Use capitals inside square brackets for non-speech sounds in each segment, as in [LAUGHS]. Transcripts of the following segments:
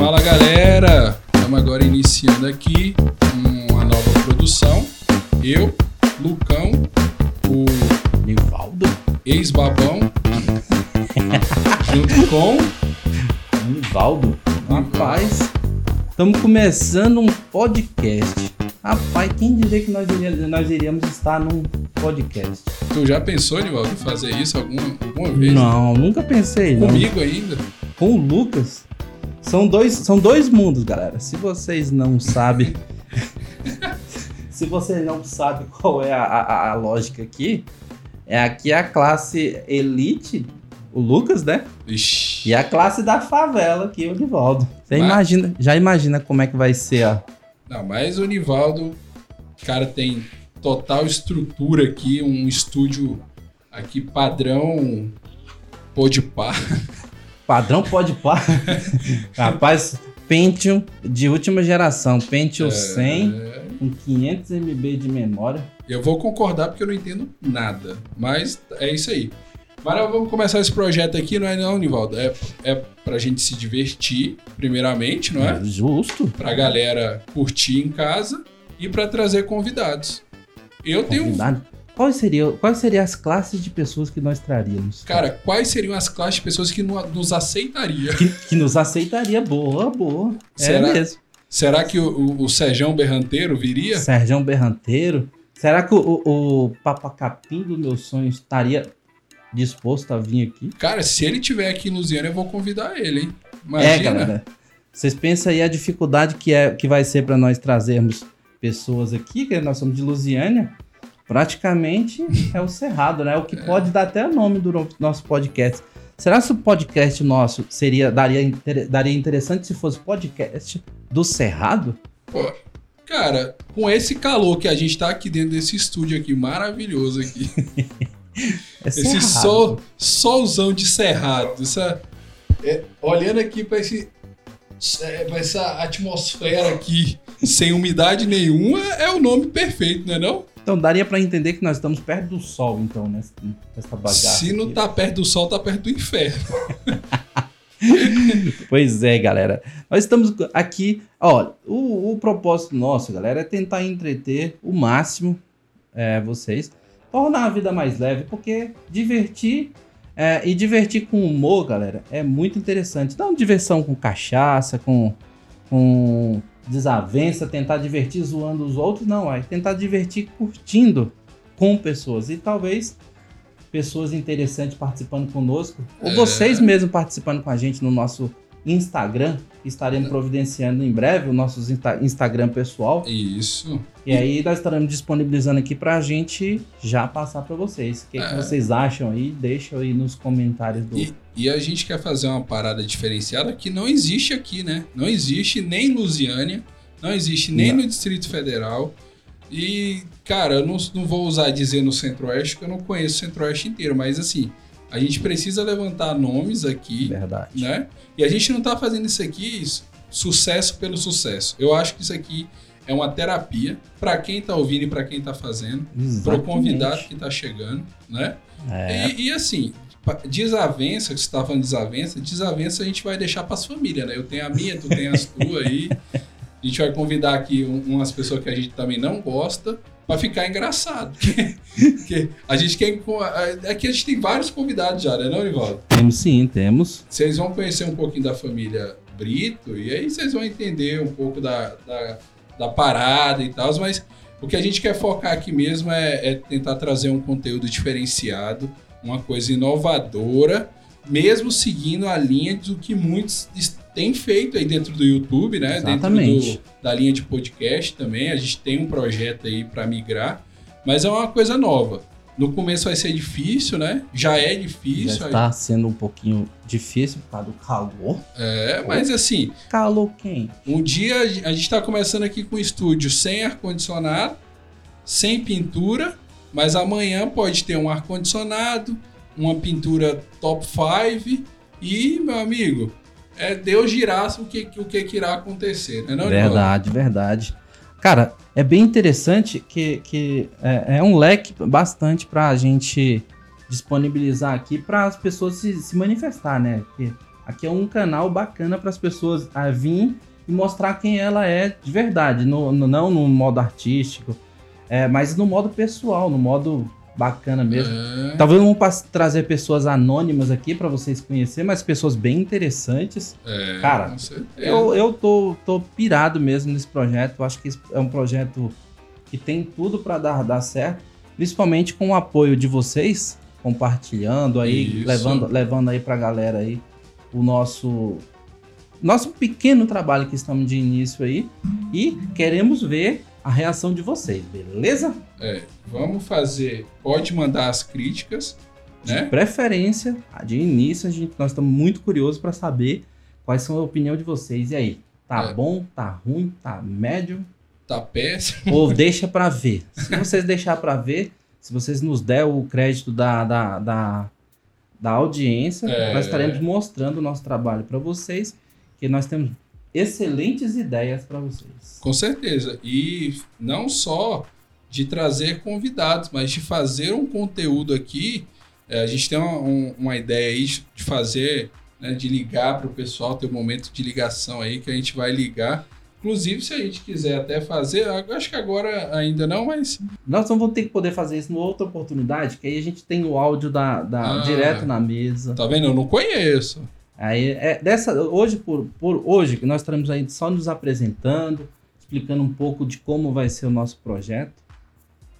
Fala galera, estamos agora iniciando aqui uma nova produção. Eu, Lucão, o Nivaldo? ex-babão, junto com Nivaldo? Rapaz, estamos começando um podcast. Rapaz, quem diria que nós iríamos, nós iríamos estar num podcast? Tu já pensou, Nivaldo, em fazer isso alguma, alguma vez? Não, nunca pensei. Não. Comigo ainda? Com o Lucas. São dois, são dois mundos, galera. Se vocês não sabem. [LAUGHS] se vocês não sabem qual é a, a, a lógica aqui, é aqui a classe elite, o Lucas, né? Ixi. E a classe da favela aqui, o Nivaldo. Você Mas- imagina, já imagina como é que vai ser a. Não, mas o Nivaldo, cara, tem total estrutura aqui, um estúdio aqui padrão Podpah. [LAUGHS] Padrão pode pá. [LAUGHS] Rapaz, Pentium de última geração, Pentium 100 É, com 500 MB de memória. Eu vou concordar porque eu não entendo nada, mas é isso aí. Mas nós vamos começar esse projeto aqui, não é não, Nivaldo? É, é pra gente se divertir, primeiramente, não é? Justo. Pra galera curtir em casa e pra trazer convidados. Eu tenho... Quais seriam, quais seriam as classes de pessoas que nós traríamos? Cara, quais seriam as classes de pessoas que no- nos aceitariam? Que, que nos aceitaria. Boa, boa. Será? É mesmo. Será que o, o, o Serjão Berranteiro viria? Serjão Berranteiro. Será que o, o, o papacapim do meu sonho estaria disposto a vir aqui? Cara, se ele tiver aqui em Lusiana, eu vou convidar ele, hein? É, Imagina. galera. Vocês pensam aí a dificuldade que, é, que vai ser para nós trazermos pessoas aqui, que nós somos de Lusiânia. Praticamente é o Cerrado, né? O que pode dar até o nome do no- nosso podcast. Será que o podcast nosso seria daria, inter- daria interessante se fosse podcast do Cerrado? Pô, cara, com esse calor que a gente tá aqui dentro desse estúdio aqui, maravilhoso aqui. [LAUGHS] É Esse sol, solzão de cerrado. Essa, é, olhando aqui para esse, é, pra essa atmosfera aqui, sem umidade nenhuma, é o nome perfeito, não é não? Então daria para entender que nós estamos perto do sol, então, nessa, nessa bagaça. Se não aqui. tá perto do sol, tá perto do inferno. [LAUGHS] Pois é, galera. Nós estamos aqui. Ó, o, o propósito nosso, galera, é tentar entreter o máximo é, vocês, tornar a vida mais leve, porque divertir é, e divertir com humor, galera, é muito interessante. Não diversão com cachaça, com, com desavença, tentar divertir zoando os outros, não. É tentar divertir curtindo com pessoas. E talvez pessoas interessantes participando conosco, ou É. vocês mesmos participando com a gente no nosso Instagram. Estaremos providenciando em breve o nosso Insta- Instagram pessoal. Isso. E aí nós estaremos disponibilizando aqui pra gente já passar pra vocês. O que, que É. vocês acham aí? Deixa aí nos comentários do. E, e a gente quer fazer uma parada diferenciada que não existe aqui, né? Não existe nem em Lusiânia, não existe nem Não. no Distrito Federal. E, cara, eu não, não vou usar dizer no Centro-Oeste, porque eu não conheço o Centro-Oeste inteiro, mas assim, a gente precisa levantar nomes aqui, Verdade. né? E a gente não tá fazendo isso aqui sucesso pelo sucesso. Eu acho que isso aqui é uma terapia para quem tá ouvindo e para quem tá fazendo, para o convidado que tá chegando, né? É, E, e assim, desavença, que você estava falando de desavença, desavença a gente vai deixar para as famílias, né? Eu tenho a minha, tu tem as [LAUGHS] tuas aí. A gente vai convidar aqui um- umas pessoas que a gente também não gosta para ficar engraçado. [LAUGHS] Porque, porque a gente quer. Aqui a gente tem vários convidados já, né, não, Nivaldo? temos sim, temos. Vocês vão conhecer um pouquinho da família Brito e aí vocês vão entender um pouco da, da, da parada e tal, mas o que a gente quer focar aqui mesmo é, é tentar trazer um conteúdo diferenciado, uma coisa inovadora, mesmo seguindo a linha do que muitos têm feito aí dentro do YouTube, né? Exatamente. Dentro do- da linha de podcast também. A gente tem um projeto aí para migrar, mas é uma coisa nova. No começo vai ser difícil, né? Já é difícil. Já está sendo um pouquinho difícil por causa do calor. É, mas assim, Calor quem? um dia a gente está começando aqui com um estúdio sem ar-condicionado, sem pintura, mas amanhã pode ter um ar-condicionado, uma pintura top 5 e, meu amigo, é Deus girar o que, o que, que irá acontecer, né? Não, Nivaldo? verdade, verdade. Cara, é bem interessante que, que é, é um leque bastante pra gente disponibilizar aqui para as pessoas se, se manifestar, né? Porque a Aqui é um canal bacana para as pessoas a vir e mostrar quem ela é de verdade, no, no- não no modo artístico, é, mas no modo pessoal, no modo bacana mesmo. É, Talvez passe trazer pessoas anônimas aqui para vocês conhecerem, mas pessoas bem interessantes. é, Cara. Eu, eu tô, tô pirado mesmo nesse projeto. Eu acho que é um projeto que tem tudo para dar, dar certo, principalmente com o apoio de vocês, compartilhando aí, Isso. levando, levando aí pra galera aí o nosso nosso pequeno trabalho que estamos de início aí e queremos ver a reação de vocês, beleza? É, vamos fazer. Pode mandar as críticas, né? Preferência, a de início, a gente, nós estamos muito curiosos para saber quais são a opinião de vocês. E aí, tá É. bom, tá ruim, tá médio? Tá péssimo. ou deixa pra ver. Se vocês deixar pra ver, se vocês nos der o crédito da, da, da, da audiência, É. nós estaremos mostrando o nosso trabalho pra vocês, que nós temos excelentes ideias pra vocês. Com certeza. E não só de trazer convidados, mas de fazer um conteúdo aqui. É, a gente tem uma, um- uma ideia aí de fazer, né, de ligar para o pessoal, ter um momento de ligação aí que a gente vai ligar. Inclusive, se a gente quiser até fazer, acho que agora ainda não, mas Nós não vamos ter que poder fazer isso numa outra oportunidade, que aí a gente tem o áudio da, da- Ah. direto na mesa. tá vendo? Eu não conheço. Aí, é, dessa, hoje, por, por hoje, que nós estaremos aí só nos apresentando, explicando um pouco de como vai ser o nosso projeto.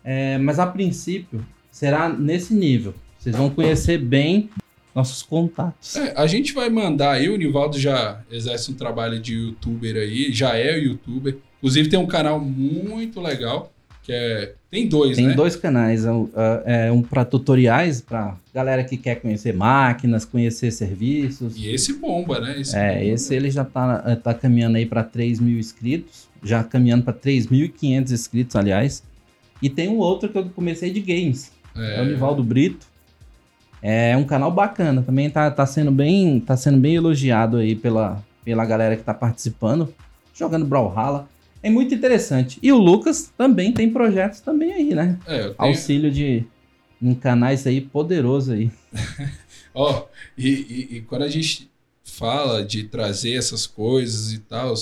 É, mas a princípio, será nesse nível. Vocês vão conhecer bem nossos contatos. É, a gente vai mandar aí, o Nivaldo já exerce um trabalho de youtuber aí, já é youtuber. Inclusive tem um canal muito legal, que é. Tem dois, Tem né? dois canais, é um, é um para tutoriais, para galera que quer conhecer máquinas, conhecer serviços. E esse bomba, né? Esse É, bomba. esse ele já tá, tá caminhando aí para 3 mil inscritos, já caminhando para 3.500 inscritos, aliás. E tem um outro que eu comecei de games, é, o Nivaldo Brito. É um canal bacana, também tá, tá, sendo, bem, tá sendo bem elogiado aí pela, pela galera que tá participando, jogando Brawlhalla. É muito interessante. E o Lucas também tem projetos também aí, né? É, tenho- Auxílio de em canais aí poderoso aí. [LAUGHS] Ó, e, e- e quando a gente fala de trazer essas coisas e tal,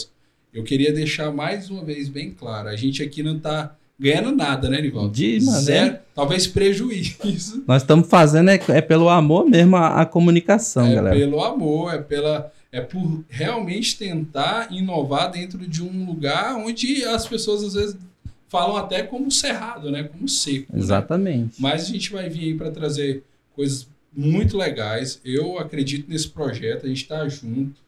eu queria deixar mais uma vez bem claro: a gente aqui não tá ganhando nada, né, Nivaldo? De maneira- Zero, talvez prejuízo. Nós estamos fazendo é, é pelo amor mesmo a, a comunicação, é galera. pelo amor, é pela. É por realmente tentar inovar dentro de um lugar onde as pessoas às vezes falam até como cerrado, né? Como seco. né? Exatamente. Mas a gente vai vir aí para trazer coisas muito legais. Eu acredito nesse projeto, a gente está junto.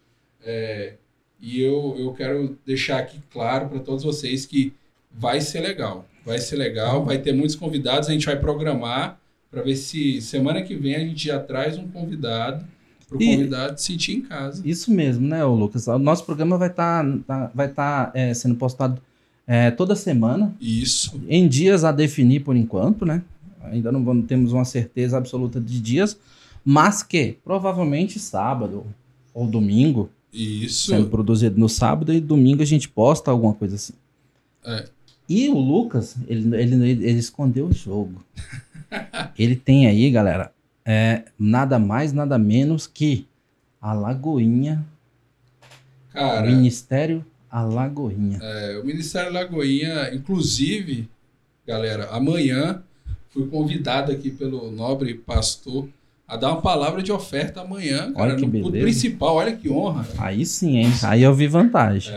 É, e eu, eu quero deixar aqui claro para todos vocês que vai ser legal. Vai ser legal, vai ter muitos convidados, a gente vai programar para ver se semana que vem a gente já traz um convidado para o convidado se sentir em casa. Isso mesmo, né, Lucas? O nosso programa vai estar vai tá, é, sendo postado é, toda semana, Isso. em dias a definir por enquanto, né? Ainda não vamos, temos uma certeza absoluta de dias, mas que provavelmente sábado ou domingo, Isso. sendo produzido no sábado e domingo a gente posta alguma coisa assim. É. E o Lucas, ele, ele, ele escondeu o jogo. [LAUGHS] ele tem aí, galera, é, nada mais, nada menos que a Lagoinha, Cara, Ministério Alagoinha. É, o Ministério Lagoinha, inclusive, galera, amanhã fui convidado aqui pelo nobre pastor a dar uma palavra de oferta amanhã, cara, Olha que no beleza. principal. Olha que honra. Aí sim, hein? Aí eu vi vantagem.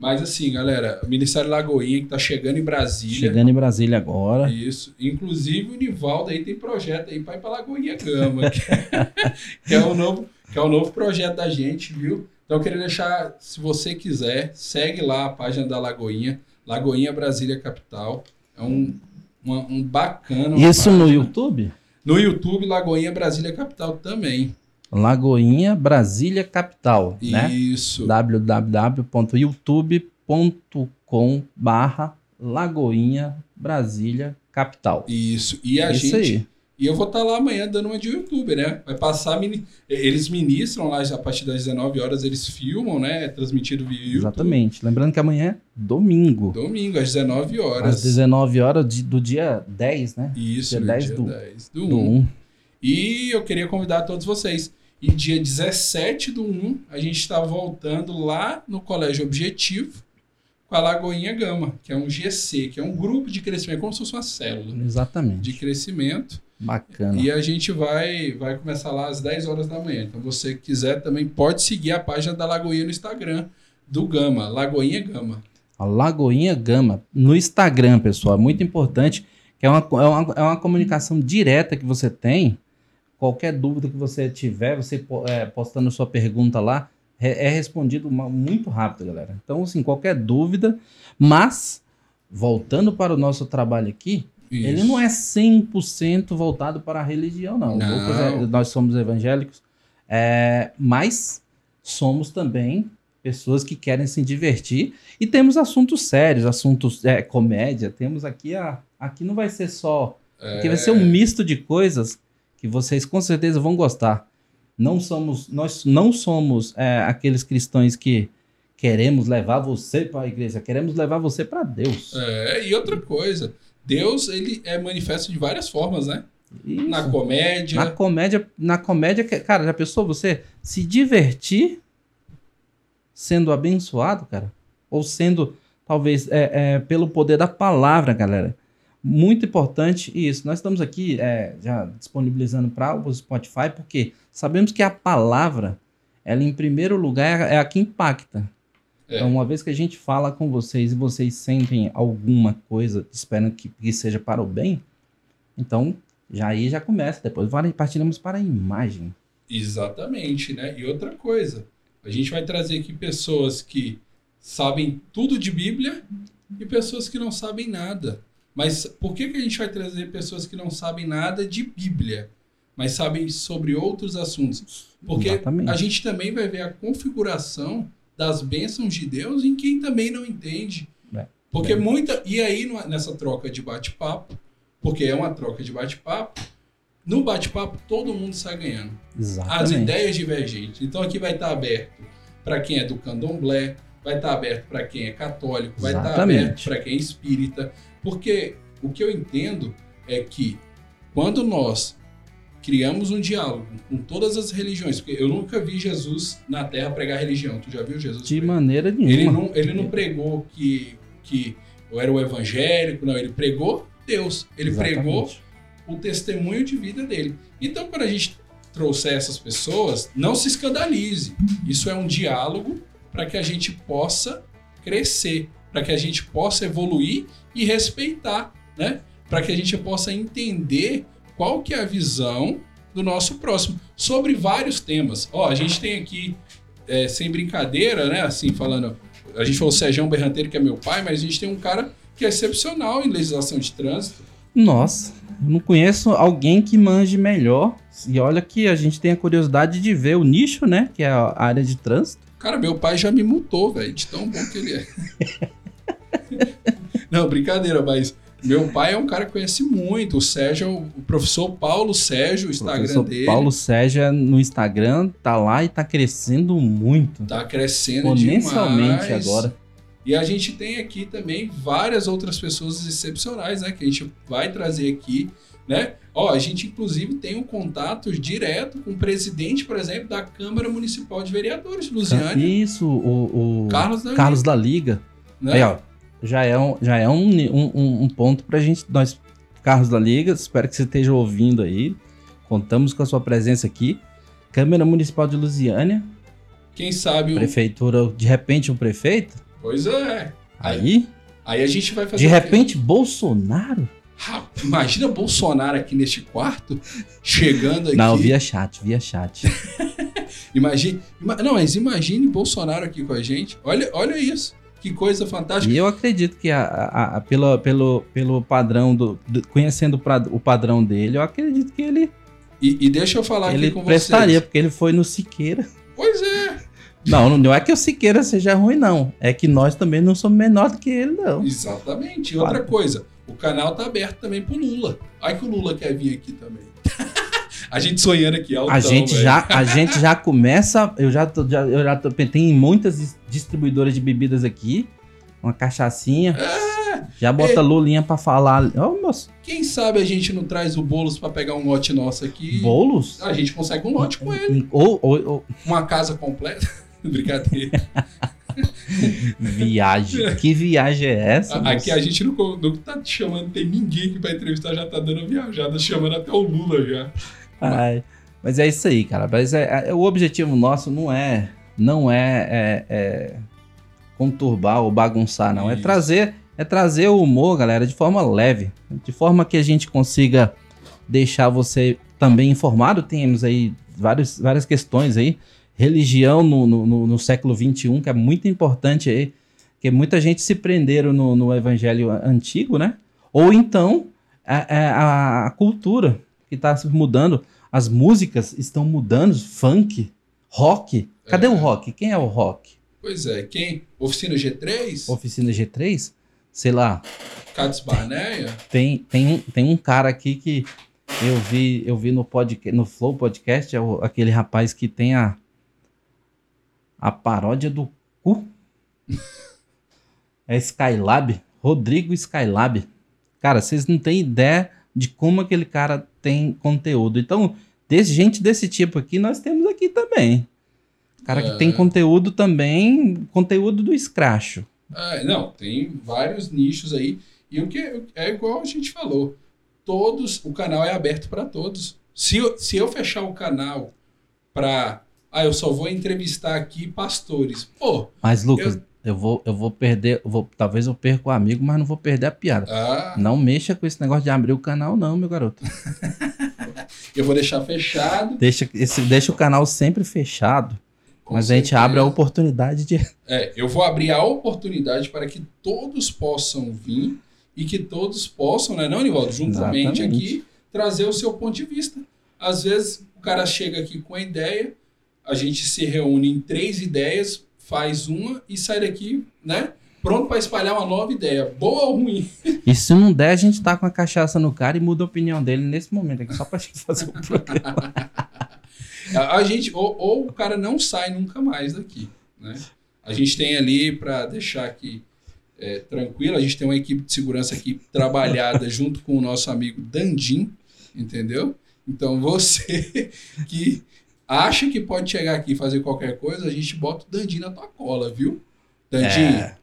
Mas assim, galera, o Ministério Lagoinha que tá chegando em Brasília. Chegando em Brasília agora. Isso. Inclusive o Nivaldo aí tem projeto aí para ir para Lagoinha Gama, que, [LAUGHS] que é o novo, que é o novo projeto da gente, viu? Então eu queria deixar, se você quiser, segue lá a página da Lagoinha, Lagoinha Brasília Capital. É um, uma- um bacana. Isso no página. YouTube? No YouTube, Lagoinha Brasília Capital também. Lagoinha Brasília Capital, né? Isso. www.youtube.com barra Lagoinha Brasília Capital. Isso. E a Isso gente. aí. E eu vou estar lá amanhã dando uma de youtuber, né? Vai passar. Eles ministram lá a partir das 19 horas, eles filmam, né? É transmitido via YouTube. Exatamente. Lembrando que amanhã é domingo. Domingo, às 19 horas. Às 19 horas de- do dia 10, né? Isso, dia no 10 dia do- 10 do, Do 1. 1. E eu queria convidar todos vocês. E dia 17 do 1, a gente está voltando lá no Colégio Objetivo com a Lagoinha Gama, que é um GC, que é um grupo de crescimento, como se fosse uma célula Exatamente. de crescimento. Bacana. E a gente vai, vai começar lá às 10 horas da manhã. Então, você que quiser também pode seguir a página da Lagoinha no Instagram, do Gama, Lagoinha Gama. A Lagoinha Gama no Instagram, pessoal, é muito importante, que é uma, é uma, é uma comunicação direta que você tem. Qualquer dúvida que você tiver, você é, postando sua pergunta lá, é, é respondido uma- muito rápido, galera. Então, assim, qualquer dúvida, mas voltando para o nosso trabalho aqui, ele não é 100% voltado para a religião, não. Não. É- nós somos evangélicos, é, mas somos também pessoas que querem se divertir e temos assuntos sérios, assuntos é, comédia. Temos aqui a. Aqui não vai ser só. Aqui vai ser um misto de coisas que vocês com certeza vão gostar. Não somos, nós não somos é, aqueles cristãos que queremos levar você para a igreja, queremos levar você para Deus. É, e outra coisa, Deus ele é manifesto de várias formas, né? Isso. Na comédia. Na comédia, na comédia, cara, já pensou você se divertir sendo abençoado, cara? Ou sendo, talvez, é, é, pelo poder da palavra, galera. Muito importante isso. Nós estamos aqui é, já disponibilizando para o Spotify, porque sabemos que a palavra, ela em primeiro lugar é a que impacta. É. Então, uma vez que a gente fala com vocês e vocês sentem alguma coisa, esperando que, que seja para o bem, então já aí já começa. Depois partiremos para a imagem. Exatamente, né? E outra coisa, a gente vai trazer aqui pessoas que sabem tudo de Bíblia e pessoas que não sabem nada. Mas por que, que a gente vai trazer pessoas que não sabem nada de Bíblia, mas sabem sobre outros assuntos? Porque Exatamente. a gente também vai ver a configuração das bênçãos de Deus em quem também não entende. É, Porque bem. muita. E aí, nessa troca de bate-papo, porque é uma troca de bate-papo, no bate-papo todo mundo sai ganhando as Exatamente. ideias divergentes. Então aqui vai estar aberto para quem é do candomblé, vai estar aberto para quem é católico, vai estar Exatamente. aberto para quem é espírita, porque o que eu entendo é que quando nós criamos um diálogo com todas as religiões, porque eu nunca vi Jesus na Terra pregar religião. Tu já viu Jesus? De pregar? maneira nenhuma. Ele não, ele não pregou que, que eu era o evangélico, não. Ele pregou Deus. Ele Exatamente. pregou o testemunho de vida dele. Então, quando a gente trouxer essas pessoas, não se escandalize. Isso é um diálogo para que a gente possa crescer, para que a gente possa evoluir e respeitar, né? Para que a gente possa entender qual que é a visão do nosso próximo sobre vários temas. Ó, a gente tem aqui, é, sem brincadeira, né? Assim, falando, a gente falou Sejão Berranteiro, que é meu pai, mas a gente tem um cara que é excepcional em legislação de trânsito. Nossa, não conheço alguém que manje melhor. E olha que a gente tem a curiosidade de ver o nicho, né? Que é a área de trânsito. Cara, meu pai já me multou, velho, de tão bom que ele é. [LAUGHS] Não, brincadeira, mas meu pai é um cara que conhece muito. O Sérgio, o professor Paulo Sérgio, o Instagram professor dele, Paulo Sérgio no Instagram tá lá e tá crescendo muito. tá crescendo Exponencialmente demais. agora. E a gente tem aqui também várias outras pessoas excepcionais, né? Que a gente vai trazer aqui, né? Ó, a gente inclusive tem um contato direto com o presidente, por exemplo, da Câmara Municipal de Vereadores Lusiânia, Isso, o, o Carlos da Carlos da Liga. né? Aí, ó, já é um, já é um, um, um- ponto pra gente, nós, Carlos da Liga, espero que você esteja ouvindo aí. Contamos com a sua presença aqui. Câmara Municipal de Lusiânia, Quem sabe o... prefeitura, de repente um prefeito, Pois é. Aí, aí, a gente vai fazer. de repente Bolsonaro? Ah, imagina Bolsonaro aqui neste quarto, chegando aqui. Não, via chat, via chat. [LAUGHS] Imagine, ima- não, mas imagine Bolsonaro aqui com a gente. Olha, olha isso. Que coisa fantástica. E eu acredito que a, a- a- pelo, pelo, pelo padrão do, do- conhecendo o pra- o padrão dele, eu acredito que ele, E, e deixa eu falar ele aqui com prestaria, vocês. porque ele foi no Siqueira. Pois é, Não, não é que o Siqueira seja ruim, não. É que nós também não somos menor do que ele, não. exatamente. E outra coisa, o canal tá aberto também pro Lula. Ai que o Lula quer vir aqui também. A gente sonhando aqui altão, A gente, já, a gente já começa. Eu já, tô, já, eu já tô, tem muitas dis- distribuidoras de bebidas aqui. Uma cachaçinha. Já bota É. Lulinha pra falar. Ó, moço, Quem sabe a gente não traz o Boulos pra pegar um lote nosso aqui. bolos? A gente consegue um lote com ele. Ou, ou, ou- Uma casa completa. [LAUGHS] Brincadeira. [LAUGHS] viagem. que viagem é essa? Aqui moço? a gente não, não tá te chamando, tem ninguém aqui pra entrevistar, já tá dando a viajada, chamando até o Lula já. [LAUGHS] Ai, mas é isso aí, cara. Mas é, é- o objetivo nosso não é não é, é- é conturbar ou bagunçar, não. É Isso. trazer é trazer o humor, galera, de forma leve, de forma que a gente consiga deixar você também informado. Temos aí vários, várias questões aí, religião no, no, no- no século XXI, que é muito importante aí, que muita gente se prenderam no, no evangelho antigo, né? Ou então a, a- a cultura que está se mudando, as músicas estão mudando, funk, rock. Cadê É. o rock? Quem é o rock? Pois é, quem? Oficina G3? Oficina G3? Sei lá, Cats Barneia? tem, tem, um, tem um cara aqui que eu vi, eu vi no podcast, no Flow Podcast, é o- aquele rapaz que tem a a paródia do cu. [LAUGHS] É Skylab, Rodrigo Skylab. Cara, vocês não têm ideia de como aquele cara tem conteúdo. Então, desse gente desse tipo aqui, nós temos aqui também. Cara que É. tem conteúdo também, conteúdo do escracho. Ah, não, tem vários nichos aí. E o que é igual a gente falou. Todos, o canal é aberto para todos. Se eu, se eu fechar o canal para, ah, eu só vou entrevistar aqui pastores. Pô, Mas, Lucas, eu, vou, eu vou perder, eu vou, talvez eu perca o amigo, mas não vou perder a piada. ah, Não mexa com esse negócio de abrir o canal, não, meu garoto. [LAUGHS] eu vou deixar fechado. Deixa, esse, deixa o canal sempre fechado, com mas a gente certeza. abre a oportunidade de. É, eu vou abrir a oportunidade para que todos possam vir e que todos possam, né, não, Nivaldo, juntamente Exatamente. aqui, trazer o seu ponto de vista. Às vezes o cara chega aqui com a ideia, a gente se reúne em três ideias, faz uma e sai daqui, né, pronto para espalhar uma nova ideia, boa ou ruim. [LAUGHS] E se não der, a gente tá com a cachaça no cara e muda a opinião dele nesse momento aqui, só pra gente fazer o programa. [LAUGHS] A, gente ou, ou o cara não sai nunca mais daqui, né? A gente tem ali para deixar aqui é, tranquilo, a gente tem uma equipe de segurança aqui trabalhada [LAUGHS] junto com o nosso amigo Dandim, entendeu? Então você que acha que pode chegar aqui e fazer qualquer coisa, a gente bota o Dandim na tua cola, viu? Dandim, É.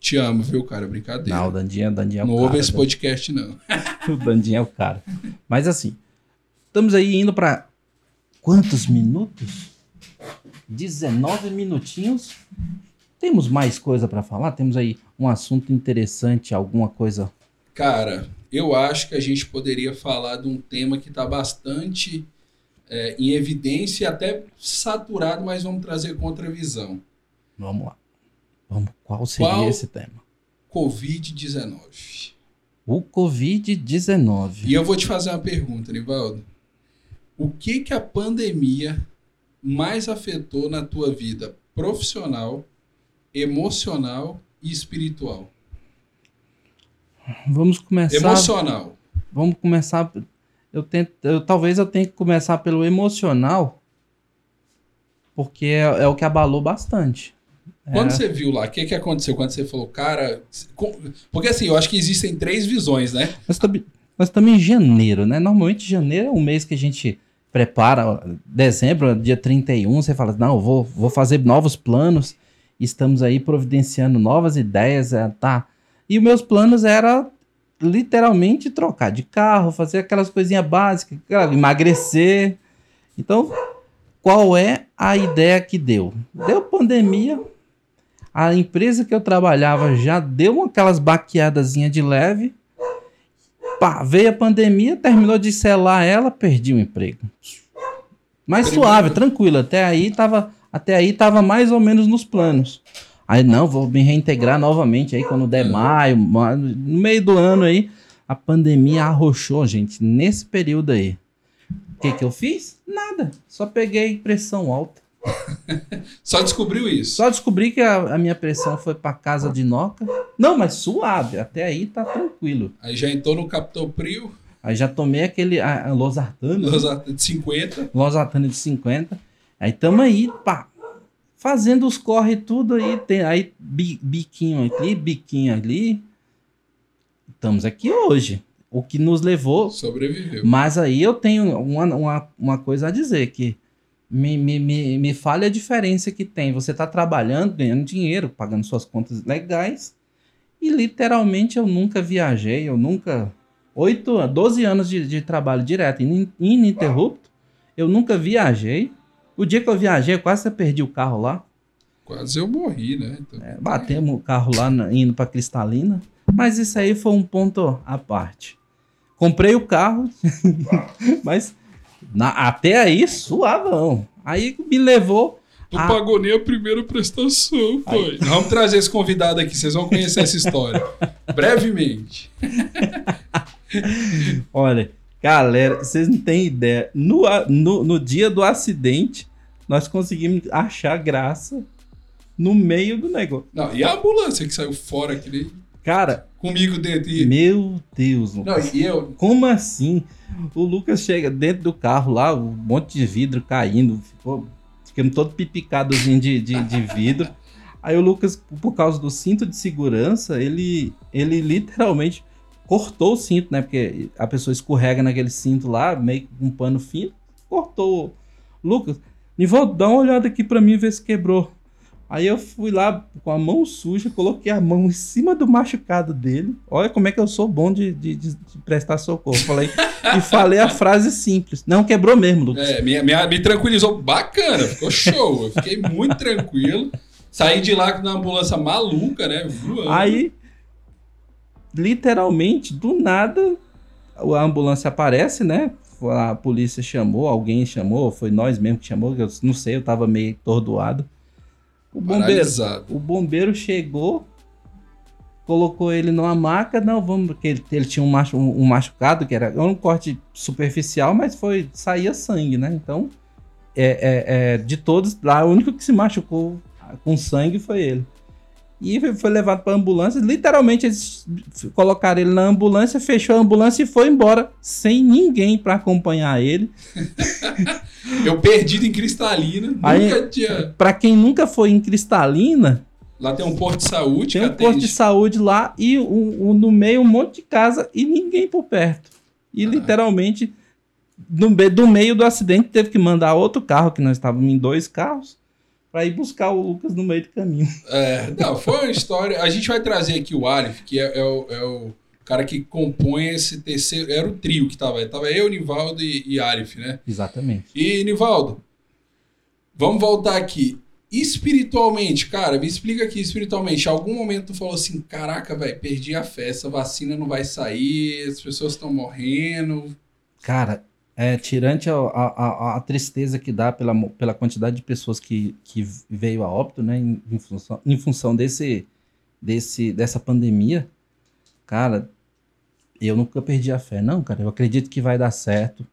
te amo, viu, cara? Brincadeira. Não, o Dandinha, o Dandinha é o não cara. ouve esse né? podcast, não. [LAUGHS] O Dandinha é o cara. Mas assim, estamos aí indo pra quantos minutos? 19 minutinhos. Temos mais coisa pra falar? Temos aí um assunto interessante, alguma coisa. Cara, eu acho que a gente poderia falar de um tema que está bastante é, em evidência e até saturado, mas vamos trazer contravisão. Vamos lá. Vamos, qual seria Qual? esse tema? Covid-19. O Covid-19. E eu vou te fazer uma pergunta, Nivaldo. O que que a pandemia mais afetou na tua vida profissional, emocional e espiritual? Vamos começar. Emocional. Vamos começar. Eu tento, eu, talvez eu tenha que começar pelo emocional, porque é, é o que abalou bastante. Quando É. você viu lá, o que, que aconteceu quando você falou, cara. Porque assim, eu acho que existem três visões, né? Nós estamos nós estamos em janeiro, né? Normalmente janeiro é um mês que a gente prepara. Dezembro, dia 31, você fala, não, eu vou, vou fazer novos planos. Estamos aí providenciando novas ideias, é, tá? E os meus planos era literalmente trocar de carro, fazer aquelas coisinhas básicas, emagrecer. Então, qual é a ideia que deu? Deu pandemia. A empresa que eu trabalhava já deu aquelas baqueadazinhas de leve. Pá, veio a pandemia, terminou de selar ela, perdi o emprego. Mais suave, tranquilo. Até aí tava, até aí tava mais ou menos nos planos. Aí não, vou me reintegrar novamente aí quando der maio, ma- no meio do ano aí, a pandemia arrochou, gente, nesse período aí. O que que eu fiz? Nada. Só peguei pressão alta. [LAUGHS] Só descobriu isso. Só descobri que a, a minha pressão foi pra casa de Noca. Não, mas suave. Até aí tá tranquilo. Aí já entrou no Capitão Prio, Aí já tomei aquele a, a losartano. de 50. Losartano de 50. Aí tamo aí, pá. Fazendo os corre tudo aí. Tem aí bi- biquinho aqui, biquinho ali. estamos aqui hoje. O que nos levou. Sobreviveu. Mas aí eu tenho uma, uma, uma coisa a dizer: que me, me, me, me fale a diferença que tem. Você está trabalhando, ganhando dinheiro, pagando suas contas legais. E literalmente eu nunca viajei, eu nunca. 8, 12 anos de, de trabalho direto, ininterrupto. Eu nunca viajei. O dia que eu viajei, eu quase perdi o carro lá. Quase eu morri, né? Então, É, batemos o carro lá na- indo para Cristalina. Mas isso aí foi um ponto à parte. Comprei o carro, [LAUGHS] mas na- até aí suavão. Aí me levou. Não Ah. pagou nem a primeira prestação, pai. Vamos trazer esse convidado aqui, vocês vão conhecer essa história. [LAUGHS] Brevemente. Olha, galera, vocês não têm ideia. No, a- no, no dia do acidente, nós conseguimos achar graça no meio do negócio. Não, e a ambulância que saiu fora aqui né? Cara, comigo dentro. E... meu Deus, Não, Lucas. e eu. Como assim? O Lucas chega dentro do carro lá, um monte de vidro caindo, ficou ficando todo pipicadozinho de, de, de vidro. [LAUGHS] Aí o Lucas, por causa do cinto de segurança, ele, ele literalmente cortou o cinto, né? Porque a pessoa escorrega naquele cinto lá, meio com um pano fino, cortou. Lucas, Nivaldo, dá uma olhada aqui pra mim ver se quebrou. Aí eu fui lá com a mão suja, coloquei a mão em cima do machucado dele. Olha como é que eu sou bom de, de, de- de prestar socorro. Falei, e falei a frase simples. Não quebrou mesmo, Lucas. É, me, me, me tranquilizou bacana, ficou show. Eu fiquei muito tranquilo. Saí de lá com uma ambulância maluca, né? Voando. Aí, literalmente, do nada, a ambulância aparece, né? A polícia chamou, alguém chamou, foi nós mesmo que chamou, eu não sei, eu tava meio atordoado. O bombeiro, o bombeiro chegou, colocou ele numa maca, não, vamos, porque ele, ele tinha um, machu, um machucado, que era um corte superficial, mas foi, saía sangue, né? Então, é, é, é, de todos, lá, o único que se machucou com sangue foi ele. E foi- levado para ambulância. Literalmente, eles colocaram ele na ambulância, fechou a ambulância e foi embora, sem ninguém para acompanhar ele. [LAUGHS] Eu perdido em Cristalina. Aí- Nunca tinha. Para quem nunca foi em Cristalina, Lá tem um posto de saúde Tem um posto de saúde lá e um, um- no meio um monte de casa e ninguém por perto. E Ah. literalmente, no meio, do meio do acidente, teve que mandar outro carro, que nós estávamos em dois carros, para ir buscar o Lucas no meio do caminho. É, não, foi uma história. A gente vai trazer aqui o Alif, que é, é o, é o cara que compõe esse terceiro. Era o trio que tava. Tava eu, Nivaldo e, e Alif, né? Exatamente. E, Nivaldo, vamos voltar aqui. Espiritualmente, cara, me explica aqui espiritualmente. Algum momento tu falou assim: caraca, velho, perdi a fé, essa vacina não vai sair, as pessoas estão morrendo. Cara, é, tirante a, a, a- tristeza que dá pela, pela quantidade de pessoas que, que veio a óbito, né, em, em função, em função desse, desse, dessa pandemia, cara, eu nunca perdi a fé, não, cara. Eu acredito que vai dar certo.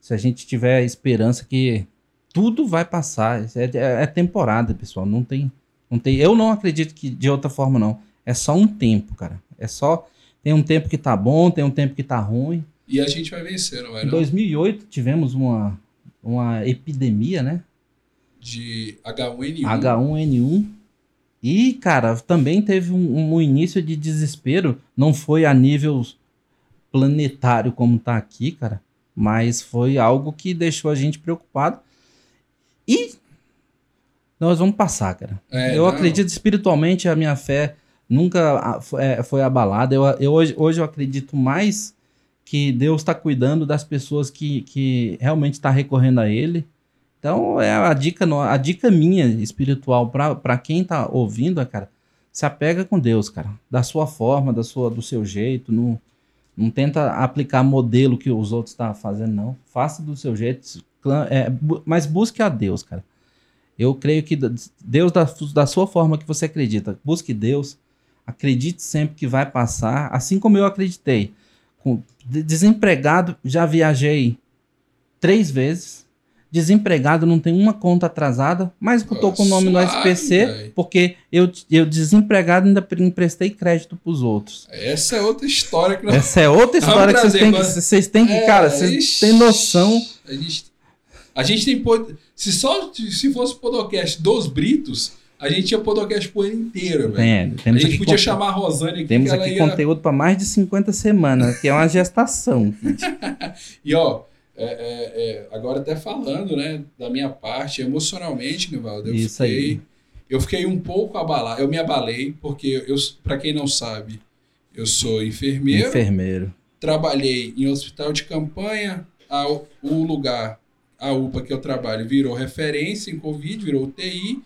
Se a gente tiver esperança que tudo vai passar. É, é- é temporada, pessoal. Não tem, não tem. Eu não acredito que de outra forma, não. É só um tempo, cara. É só. Tem um tempo que tá bom, tem um tempo que tá ruim. E a gente vai vencer, não vai Em não? 2008 tivemos uma, uma epidemia, né? De H1N1. H1N1. E, cara, também teve um, um início de desespero. Não foi a nível planetário como tá aqui, cara. Mas foi algo que deixou a gente preocupado. E nós vamos passar, cara. É, eu não. acredito espiritualmente, a minha fé nunca ah, é, foi abalada. Eu, eu hoje, hoje eu acredito mais que Deus está cuidando das pessoas que, que realmente está recorrendo a Ele. Então, é a dica, a dica minha espiritual para quem tá ouvindo, é, cara, se apega com Deus, cara. Da sua forma, da sua, do seu jeito. Não, não tenta aplicar modelo que os outros estão fazendo, não. Faça do seu jeito, é, mas busque a Deus, cara. Eu creio que Deus, da, da sua forma que você acredita, busque Deus, acredite sempre que vai passar, assim como eu acreditei. Com, de- desempregado, já viajei três vezes. Desempregado, não tem uma conta atrasada, mas eu tô com o nome no SPC, porque eu, eu desempregado ainda pre- emprestei crédito pros outros. Essa é outra história que nós Essa é outra história que vocês têm que, vocês têm que, É, cara, vocês têm noção. A gente, a gente tem. Se só se fosse o podcast dos Britos, a gente tinha podcast por ano inteiro, velho. Tem, A gente podia con- chamar a Rosane aqui, temos aqui ia... conteúdo para mais de 50 semanas, que é uma gestação. [LAUGHS] E ó, é, é, é, agora até falando, né, da minha parte, emocionalmente, Nivaldo, eu Isso fiquei, aí. eu fiquei um pouco abalado, eu me abalei, porque eu, para quem não sabe, eu sou enfermeiro, Enfermeiro. trabalhei em hospital de campanha, a, o lugar, a UPA que eu trabalho, virou referência em Covid, virou UTI,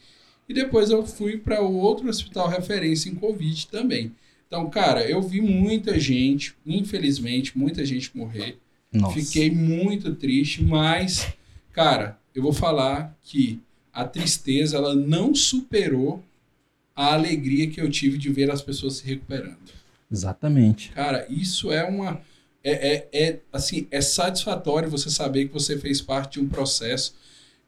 e depois eu fui para o outro hospital referência em Covid também. Então, cara, eu vi muita gente, infelizmente, muita gente morrer. Nossa. Fiquei muito triste, mas, cara, eu vou falar que a tristeza ela não superou a alegria que eu tive de ver as pessoas se recuperando. Exatamente. Cara, isso é uma. É, é, é, assim, é satisfatório você saber que você fez parte de um processo,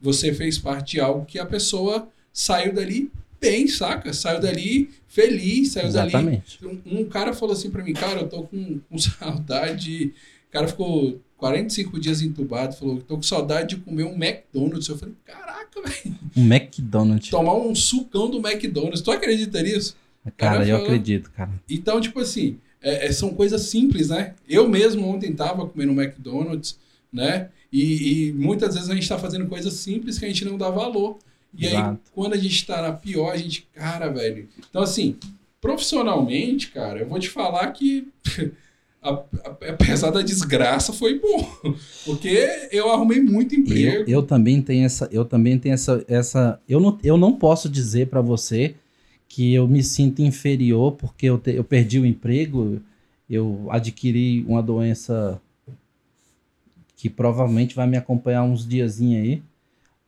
você fez parte de algo que a pessoa saiu dali bem, saca? Saiu dali feliz, saiu dali Exatamente. um, um cara falou assim pra mim, cara, eu tô com, com [LAUGHS] saudade. O cara ficou 45 dias entubado, falou, tô com saudade de comer um McDonald's. Eu falei, caraca, velho, Um McDonald's. tomar um sucão do McDonald's. Tu acredita nisso? Cara, cara eu falou- acredito, cara. Então, tipo assim, é- é- são coisas simples, né? Eu mesmo ontem tava comendo um McDonald's, né? E, e muitas vezes a gente tá fazendo coisas simples que a gente não dá valor. E aí, Exato. quando a gente tá na pior, a gente, cara, velho. Então, assim, profissionalmente, cara, eu vou te falar que [LAUGHS] apesar da desgraça foi bom. [LAUGHS] Porque eu arrumei muito Eu, emprego. eu também tenho essa, eu também tenho essa, essa eu não, eu não posso dizer para você que eu me sinto inferior porque eu, te- eu perdi o emprego, eu adquiri uma doença que provavelmente vai me acompanhar uns diazinhos aí,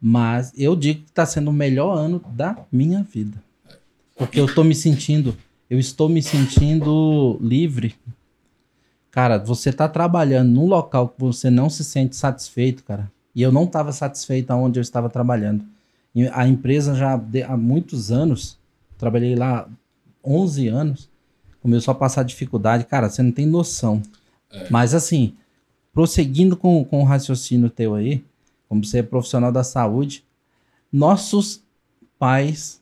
mas eu digo que está sendo o melhor ano da minha vida, porque eu tô me sentindo, eu estou me sentindo livre. Cara, você tá trabalhando num local que você não se sente satisfeito, cara. E eu não estava satisfeito aonde eu estava trabalhando. A empresa já há muitos anos, trabalhei lá 11 anos, começou a passar dificuldade. Cara, você não tem noção. Mas assim, prosseguindo com, com o raciocínio teu aí, como você é profissional da saúde, nossos pais,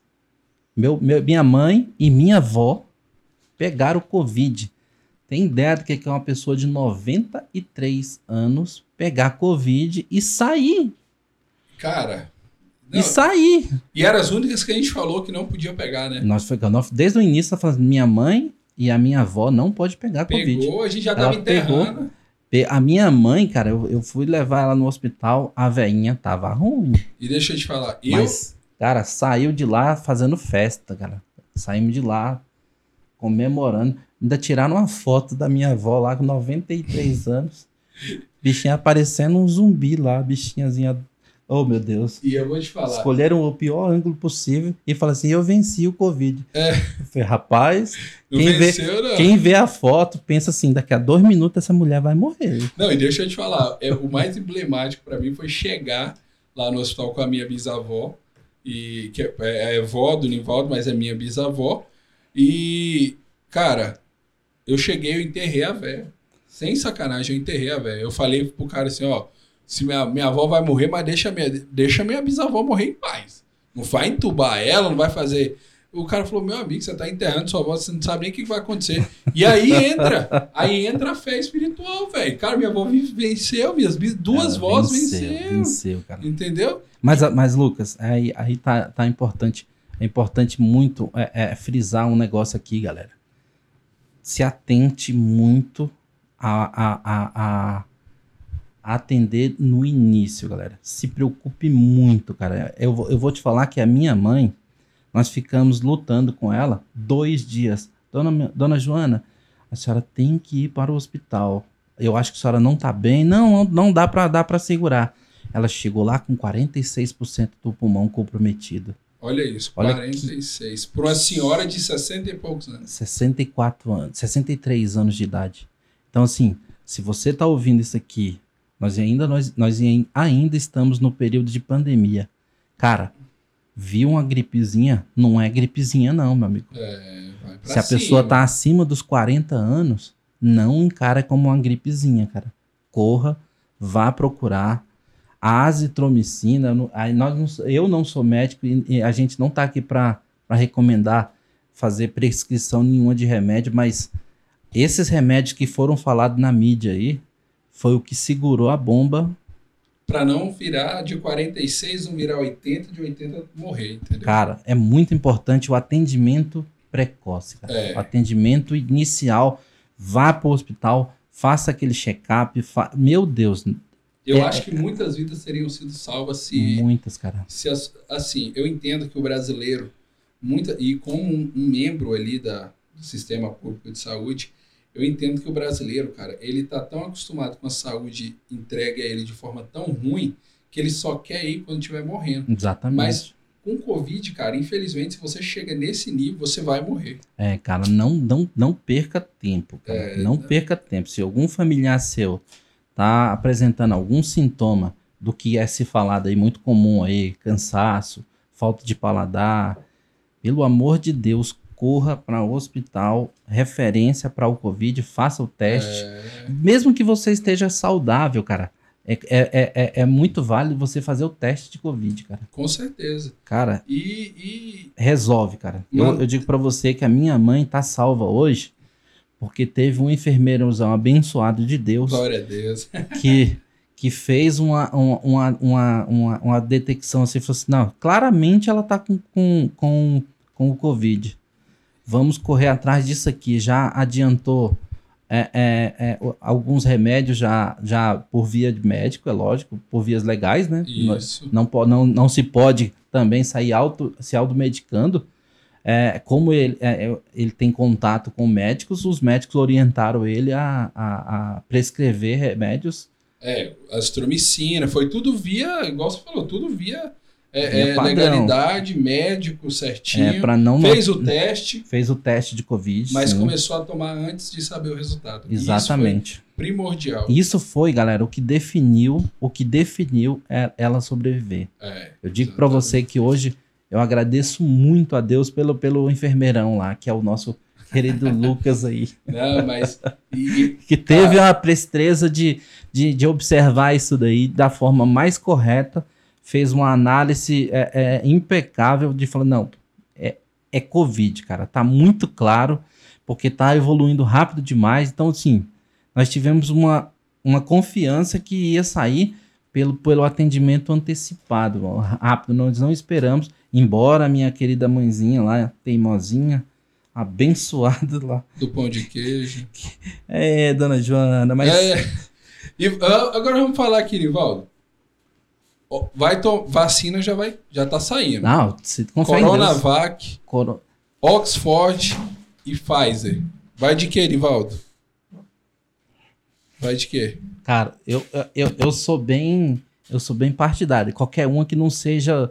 meu, meu- minha mãe e minha avó pegaram o Covid. Tem ideia do que é uma pessoa de 93 anos pegar Covid e sair? Cara. não, E sair. e eram as únicas que a gente falou que não podia pegar, né? Nós foi, desde o início, minha mãe e a minha avó não pode pegar Covid. Pegou, a gente já Ela tava enterrando. Pe- A minha mãe, cara, eu, eu fui levar ela no hospital, a veinha tava ruim. E deixa eu te falar, eu, Mas, cara, saiu de lá fazendo festa, cara. Saímos de lá comemorando. Ainda tiraram uma foto da minha avó lá com 93 anos. Bichinha aparecendo um zumbi lá, bichinhazinha. Oh, meu Deus. e eu vou te falar, Escolheram o pior ângulo possível e falaram assim: eu venci o Covid. É. Eu falei, rapaz, não quem vê- venceu, não. quem vê a foto pensa assim: daqui a dois minutos essa mulher vai morrer. Não, e deixa eu te falar, é, o mais emblemático pra mim foi chegar lá no hospital com a minha bisavó, e, que é, é avó do Nivaldo, mas é minha bisavó. E, cara, eu cheguei, eu enterrei a véia. Sem sacanagem, eu enterrei a véia. Eu falei pro cara assim, ó, se minha, minha avó vai morrer, mas deixa minha, deixa minha bisavó morrer em paz. Não vai entubar ela, não vai fazer. O cara falou, meu amigo, você tá enterrando sua avó, você não sabe nem o que vai acontecer. E aí entra, aí entra a fé espiritual, velho. Cara, minha avó venceu, minhas duas vós venceu, venceram. venceu, cara. Entendeu? Mas, mas Lucas, aí, aí tá, tá importante. É importante muito é, é, frisar um negócio aqui, galera. Se atente muito a, a, a- a atender no início, galera. Se preocupe muito, cara. Eu, vou- eu vou te falar que a minha mãe, nós ficamos lutando com ela dois dias. Dona, Dona Joana, a senhora tem que ir para o hospital. Eu acho que a senhora não tá bem. Não, não, dá para dar para segurar. Ela chegou lá com 46% do pulmão comprometido. Olha isso, Olha 46. Para uma senhora de 60 e poucos anos. 64 anos, 63 anos de idade. Então, assim, se você tá ouvindo isso aqui, nós ainda, nós, nós ainda estamos no período de pandemia. Cara, viu uma gripezinha? Não é gripezinha, não, meu amigo. É, Se a cima. pessoa tá acima dos 40 anos, não encara como uma gripezinha, cara. Corra, vá procurar. A azitromicina, eu não- aí nós não- eu não sou médico e a gente não tá aqui para recomendar fazer prescrição nenhuma de remédio, mas esses remédios que foram falados na mídia aí foi o que segurou a bomba Pra não virar de 46, não virar 80, de 80 morrer, entendeu? Cara, é muito importante o atendimento precoce, cara. É. O atendimento inicial. Vá para o hospital, faça aquele check-up. Fa... Meu Deus, Eu é- acho que muitas vidas teriam sido salvas se, muitas, cara. se as- assim, eu entendo que o brasileiro, muita, e como um, um membro ali da, do sistema público de saúde, eu entendo que o brasileiro, cara, ele tá tão acostumado com a saúde entregue a ele de forma tão ruim que ele só quer ir quando estiver morrendo. Exatamente. Mas com Covid, cara, infelizmente, se você chega nesse nível, você vai morrer. É, cara, não, não, não perca tempo, cara. É, não né? perca tempo. Se algum familiar seu tá apresentando algum sintoma do que é se falado aí muito comum aí, cansaço, falta de paladar, pelo amor de Deus, corra para o hospital, referência para o Covid, faça o teste. É, Mesmo que você esteja saudável, cara. É, é, é, é- é muito válido você fazer o teste de Covid, cara. com certeza. Cara, E, e resolve, cara. Eu, Mano. eu digo pra você que a minha mãe tá salva hoje porque teve um enfermeirozão abençoado de Deus glória a Deus. [LAUGHS] que, que fez uma, uma, uma, uma, uma, uma detecção assim, falou assim, não, claramente ela tá com, com, com, com o Covid. Vamos correr atrás disso aqui. Já adiantou é, é, é, alguns remédios já, já por via de médico, é lógico, por vias legais, né? Isso. não, po- não, não se pode também sair auto, se automedicando. É, como ele, é, ele tem contato com médicos, os médicos orientaram ele a, a, a prescrever remédios É, astromicina, foi tudo via, igual você falou, tudo via, é, é, padrão. legalidade, médico certinho. é, para não fez o teste, fez o teste de Covid. mas sim. começou a tomar antes de saber o resultado. Exatamente. Isso foi primordial. Isso foi, galera, o que definiu, o que definiu é ela sobreviver. É, Eu digo pra Exatamente. você que hoje eu agradeço muito a Deus pelo, pelo enfermeirão lá, que é o nosso querido [LAUGHS] Lucas aí. não, mas e- [LAUGHS] que teve a presteza de, de, de observar isso daí da forma mais correta, fez uma análise é, é, impecável de falar, não, é, é Covid, cara, tá muito claro, porque tá evoluindo rápido demais, então assim, nós tivemos uma, uma confiança que ia sair pelo, pelo atendimento antecipado, rápido, nós não esperamos, embora a minha querida mãezinha lá, teimosinha, abençoada lá, do pão de queijo. é, dona Joana, mas... É, e ah, agora vamos falar aqui, Nivaldo. Vai vacina já vai, já tá saindo. Não, se confia. Coronavac, Coro- Oxford e Pfizer. Vai de quê, Nivaldo? Vai de quê? Cara, eu, eu, eu sou bem. Eu sou bem partidário. Qualquer uma que não seja.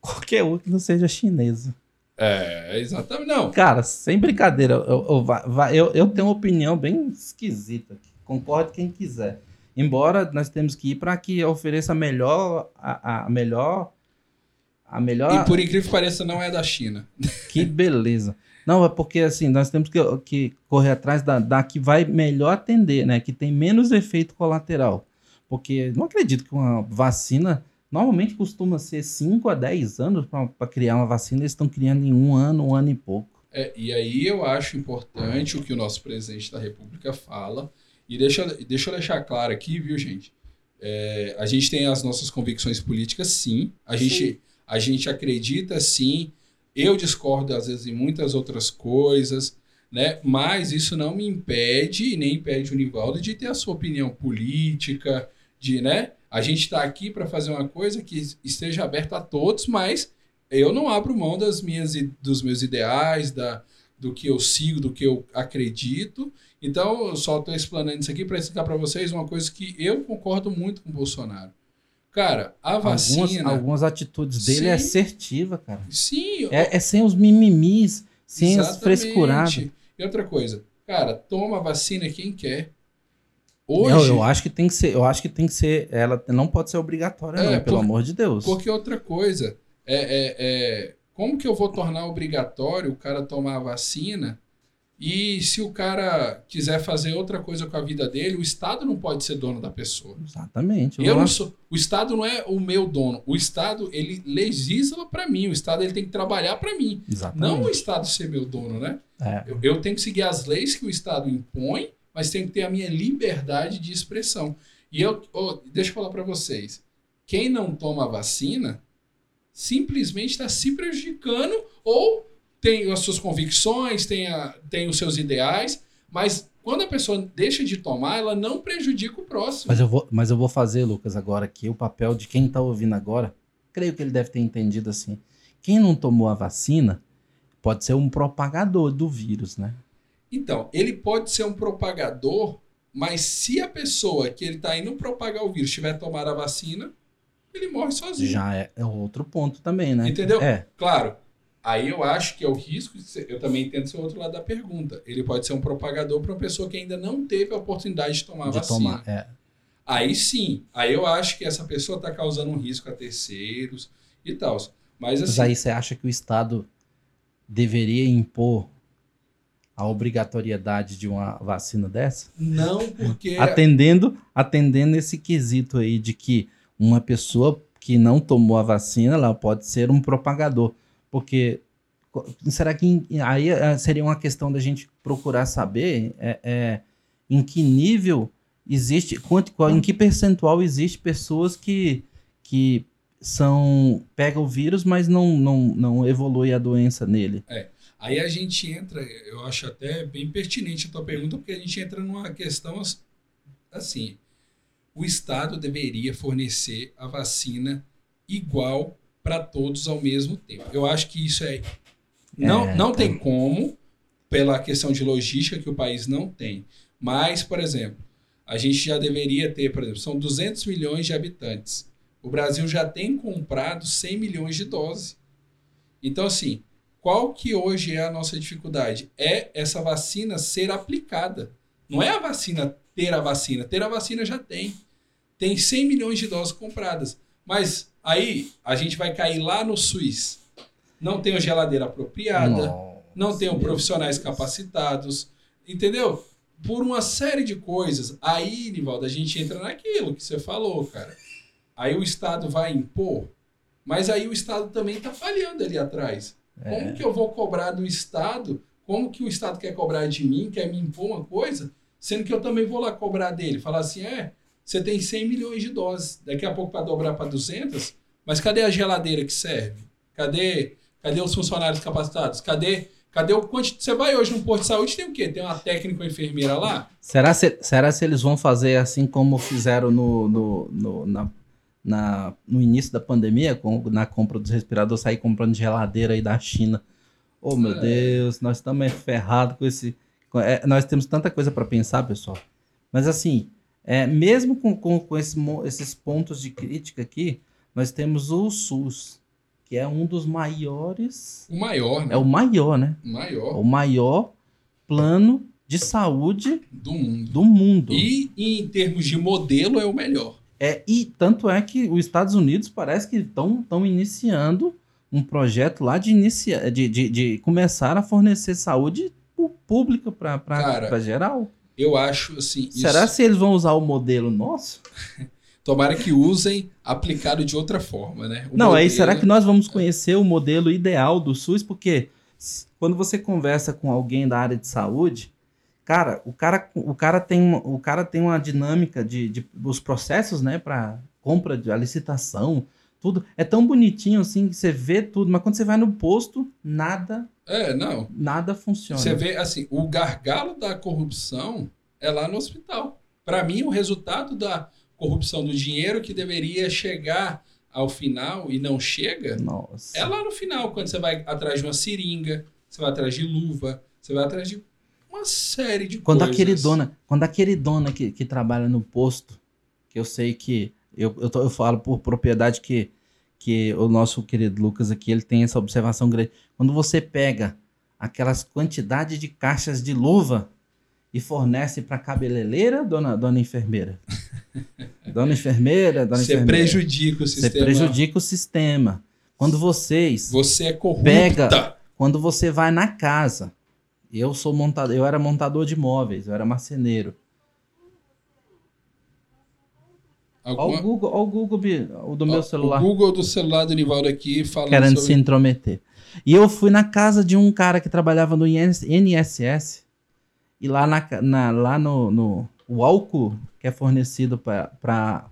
Qualquer uma que não seja chinesa. É, exatamente. Não, Cara, sem brincadeira, eu, eu, eu, eu tenho uma opinião bem esquisita. Concorde quem quiser. Embora nós temos que ir para que ofereça a melhor. A, a melhor. A melhor. e por incrível que pareça, não é da China. [LAUGHS] Que beleza. Não, é porque assim, nós temos que, que correr atrás da, da que vai melhor atender, né? Que tem menos efeito colateral. Porque não acredito que uma vacina normalmente costuma ser 5 a 10 anos para criar uma vacina, eles estão criando em um ano, um ano e pouco. É, e aí eu acho importante o que o nosso presidente da República fala. E deixa, deixa eu deixar claro aqui, viu, gente? É, a gente tem as nossas convicções políticas, sim. A gente, a gente acredita, sim. Eu discordo, às vezes, em muitas outras coisas, né? Mas isso não me impede, e nem impede o Nivaldo de ter a sua opinião política, de, né? A gente está aqui para fazer uma coisa que esteja aberta a todos, mas eu não abro mão das minhas, dos meus ideais, da, do que eu sigo, do que eu acredito. Então, eu só estou explanando isso aqui para explicar para vocês uma coisa que eu concordo muito com o Bolsonaro. Cara, a Algumas, vacina. algumas atitudes dele é Sim. assertiva, cara. Sim, É, é sem os mimimis, sem as frescuradas. E outra coisa, cara, toma a vacina quem quer. Hoje, Eu, eu acho que tem que ser, eu acho que tem que ser, ela não pode ser obrigatória, É, não, pelo por- amor de Deus. Porque outra coisa, é, é, é, como que eu vou tornar obrigatório o cara tomar a vacina E se o cara quiser fazer outra coisa com a vida dele, o Estado não pode ser dono da pessoa. Exatamente. Eu não sou, o Estado não é o meu dono. O Estado ele legisla para mim. O Estado ele tem que trabalhar para mim. Exatamente. Não o Estado ser meu dono, né? É. Eu, eu tenho que seguir as leis que o Estado impõe, mas tenho que ter a minha liberdade de expressão. E eu, oh, deixa eu falar para vocês. Quem não toma vacina simplesmente está se prejudicando ou tem as suas convicções, tem, a, tem os seus ideais, mas quando a pessoa deixa de tomar, ela não prejudica o próximo. Mas eu vou, mas eu vou fazer, Lucas, agora aqui o papel de quem está ouvindo agora. Creio que ele deve ter entendido assim. Quem não tomou a vacina pode ser um propagador do vírus, né? Então, ele pode ser um propagador, mas se a pessoa que ele está indo propagar o vírus tiver tomado a vacina, ele morre sozinho. Já é, é outro ponto também, né? Entendeu? É. Claro, Aí eu acho que é o risco, eu também entendo esse outro lado da pergunta. Ele pode ser um propagador para uma pessoa que ainda não teve a oportunidade de tomar de vacina. Tomar, é. Aí sim, aí eu acho que essa pessoa está causando um risco a terceiros e tal. Mas, assim, Mas aí você acha que o Estado deveria impor a obrigatoriedade de uma vacina dessa? não porque [LAUGHS] Atendendo, atendendo esse quesito aí de que uma pessoa que não tomou a vacina, ela pode ser um propagador. Porque será que aí eh, seria uma questão da gente procurar saber é, é, em que nível existe, quanto, qual- em que percentual existe pessoas que, que são pega o vírus, mas não, não, não evolui a doença nele. Aí a gente entra, eu acho até bem pertinente a tua pergunta, porque a gente entra numa questão as- assim: o Estado deveria fornecer a vacina igual para todos ao mesmo tempo. Eu acho que isso é. Não, É, não tem como, pela questão de logística que o país não tem. Mas, por exemplo, a gente já deveria ter, por exemplo, são 200 milhões de habitantes. O Brasil já tem comprado 100 milhões de doses. Então, assim, qual que hoje é a nossa dificuldade? É essa vacina ser aplicada. Não é a vacina ter a vacina. Ter a vacina já tem. Tem 100 milhões de doses compradas. Mas aí a gente vai cair lá no SUS. Não tem geladeira apropriada, não tem profissionais capacitados, entendeu? Por uma série de coisas. Aí, Nivaldo, a gente entra naquilo que você falou, cara. Aí o Estado vai impor, mas aí o Estado também está falhando ali atrás. É. Como que eu vou cobrar do Estado? Como que o Estado quer cobrar de mim, quer me impor uma coisa, sendo que eu também vou lá cobrar dele? Falar assim, é, você tem 100 milhões de doses, daqui a pouco para dobrar para 200, mas cadê a geladeira que serve? Cadê, cadê os funcionários capacitados? Cadê, cadê o quanti... Você vai hoje no posto de saúde, tem o quê? Tem uma técnica ou enfermeira lá? Será se, será se eles vão fazer assim como fizeram no, no, no, na, na- no início da pandemia, com, na compra dos respiradores, sair comprando geladeira aí da China? Oh, meu É. Deus, nós estamos ferrados com esse. com- é, nós temos tanta coisa para pensar, pessoal. Mas assim, é, mesmo com, com, com esse esses pontos de crítica aqui, nós temos o SUS, que é um dos maiores. O maior, né? É o maior, né? o maior O maior plano de saúde do mundo. do mundo. E em termos de modelo é o melhor. É, e tanto é que os Estados Unidos parece que estão iniciando um projeto lá de, inicia, de, de, de começar a fornecer saúde pública para geral. Eu acho assim. Será isso- se eles vão usar o modelo nosso? [LAUGHS] Tomara que usem aplicado de outra forma, né? O Não, aí modelo- será que nós vamos conhecer o modelo ideal do SUS? Porque quando você conversa com alguém da área de saúde, cara, o cara, o cara, tem, uma- o cara tem uma dinâmica de, de os processos, né, para compra de a licitação, tudo é tão bonitinho assim que você vê tudo, mas quando você vai no posto, nada, É, não. nada funciona. Você vê assim, o gargalo da corrupção é lá no hospital. Para mim, o resultado da corrupção do dinheiro que deveria chegar ao final e não chega Nossa. é lá no final, quando você vai atrás de uma seringa, você vai atrás de luva, você vai atrás de uma série de Quando a coisas. queridona, quando a queridona que, que trabalha no posto, que eu sei que eu, eu, tô- eu falo por propriedade que, que o nosso querido Lucas aqui, ele tem essa observação grande. Quando você pega aquelas quantidades de caixas de luva e fornece para cabeleireira, dona, dona enfermeira. dona enfermeira, dona Você enfermeira. prejudica o Você sistema. prejudica o sistema. Quando vocês Você é corrupta. Pega- quando você vai na casa Eu sou montador, eu era montador de móveis, eu era marceneiro. Olha Alguma- o Google, olha o Google o do meu celular. O Google do celular do Nivaldo aqui falando querendo se sobre... intrometer. E eu fui na casa de um cara que trabalhava no INS INSS. E lá, na, na- lá no, no o álcool que é fornecido para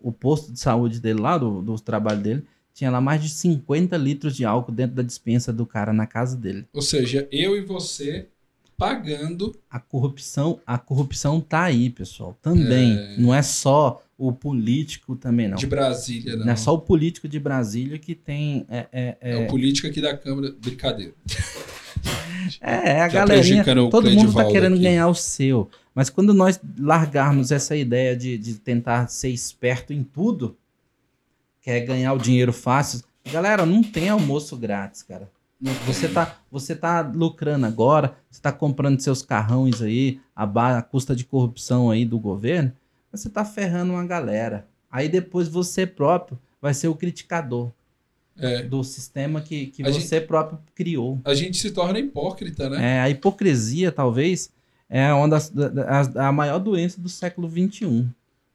o posto de saúde dele lá, do, do trabalho dele, tinha lá mais de 50 litros de álcool dentro da dispensa do cara na casa dele. Ou seja, eu e você pagando A corrupção, a corrupção tá aí, pessoal. Também. Não é só o político também, não. de Brasília, não. Não é só o político de Brasília que tem. É, é, É é, o político aqui da Câmara. Brincadeira. É, é a Já galerinha. Todo mundo tá Cleidivaldo querendo aqui. ganhar o seu. Mas quando nós largarmos essa ideia de, de tentar ser esperto em tudo, quer ganhar o dinheiro fácil. Galera, não tem almoço grátis, cara. Você tá, você tá lucrando agora, você tá comprando seus carrões aí, a, ba- a custa de corrupção aí do governo, mas você tá ferrando uma galera. Aí depois você próprio vai ser o criticador É, do sistema que, que A você próprio criou. a gente se torna hipócrita, né? É, a hipocrisia, talvez, é uma das, da- da- a maior doença do século XXI.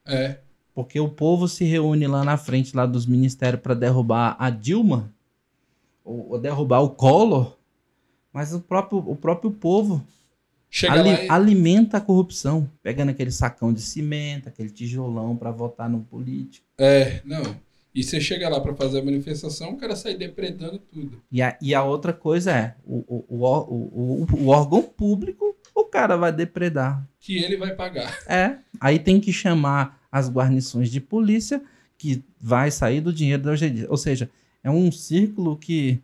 É. Porque o povo se reúne lá na frente lá dos ministérios para derrubar a Dilma, ou, ou derrubar o Collor, mas o próprio, o próprio povo ali- e... alimenta a corrupção, pegando aquele sacão de cimento, aquele tijolão para votar no político. É, não. E você chega lá pra fazer a manifestação, o cara sai depredando tudo. E a, e a outra coisa é, o, o, o, o, o- órgão público, o cara vai depredar. Que ele vai pagar. É, aí tem que chamar as guarnições de polícia, que vai sair do dinheiro da UGD. Ou seja, é um círculo que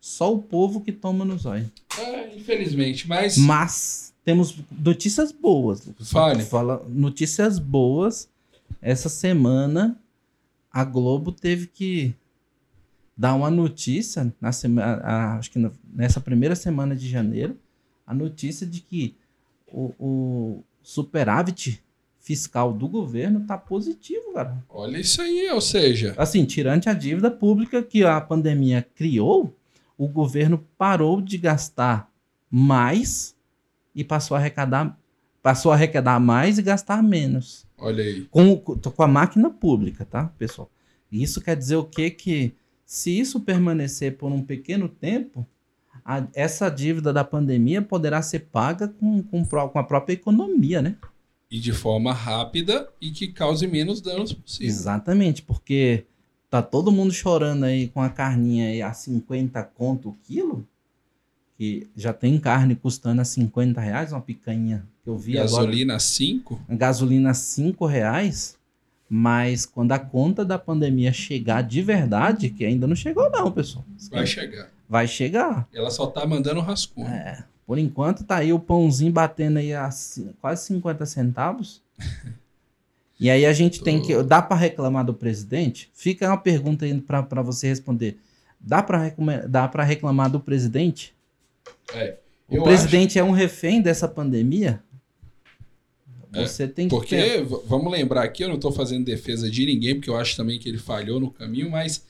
só o povo que toma nos olhos. É, infelizmente. Mas Mas temos notícias boas. Fale. Fala notícias boas. Essa semana a Globo teve que dar uma notícia na semana, a- acho que na- nessa primeira semana de janeiro, a notícia de que o, o superávit fiscal do governo tá positivo, cara. olha isso aí, ou seja, Assim, tirante a dívida pública que a pandemia criou, o governo parou de gastar mais e passou a arrecadar, passou a arrecadar mais e gastar menos. olha aí. Com, com a máquina pública, tá, pessoal? Isso quer dizer o quê? Que se isso permanecer por um pequeno tempo, a- essa dívida da pandemia poderá ser paga com, com, com a própria economia, né? E de forma rápida e que cause menos danos possível. Exatamente, porque tá todo mundo chorando aí com a carninha aí a 50 conto o quilo, que já tem carne custando a 50 reais, uma picanha que eu vi agora. Gasolina 5? A gasolina a 5 reais, mas quando a conta da pandemia chegar de verdade, que ainda não chegou não, pessoal. Vai chegar. Vai chegar. Ela só tá mandando rascunho. É, por enquanto tá aí o pãozinho batendo aí a quase 50 centavos. [LAUGHS] E aí a gente tem que. Dá para reclamar do presidente? Fica uma pergunta aí para você responder. Dá para reclamar do presidente? É. O presidente é um refém dessa pandemia? É, Você tem que. Porque, v- vamos lembrar aqui, eu não estou fazendo defesa de ninguém, porque eu acho também que ele falhou no caminho, mas